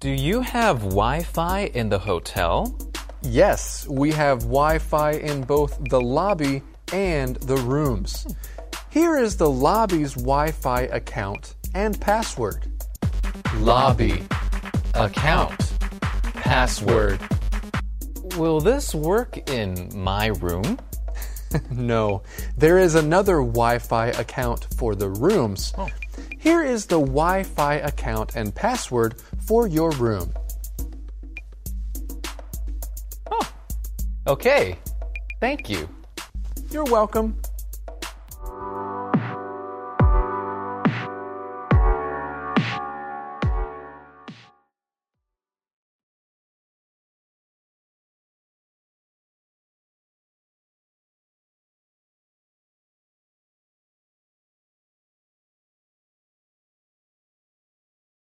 Do you have Wi Fi in the hotel? Yes, we have Wi Fi in both the lobby and the rooms. Here is the lobby's Wi Fi account and password. Lobby. Account. Password. Will this work in my room? No, there is another Wi Fi account for the rooms. Oh. Here is the Wi Fi account and password for your room. Oh, Okay. Thank you. You're welcome.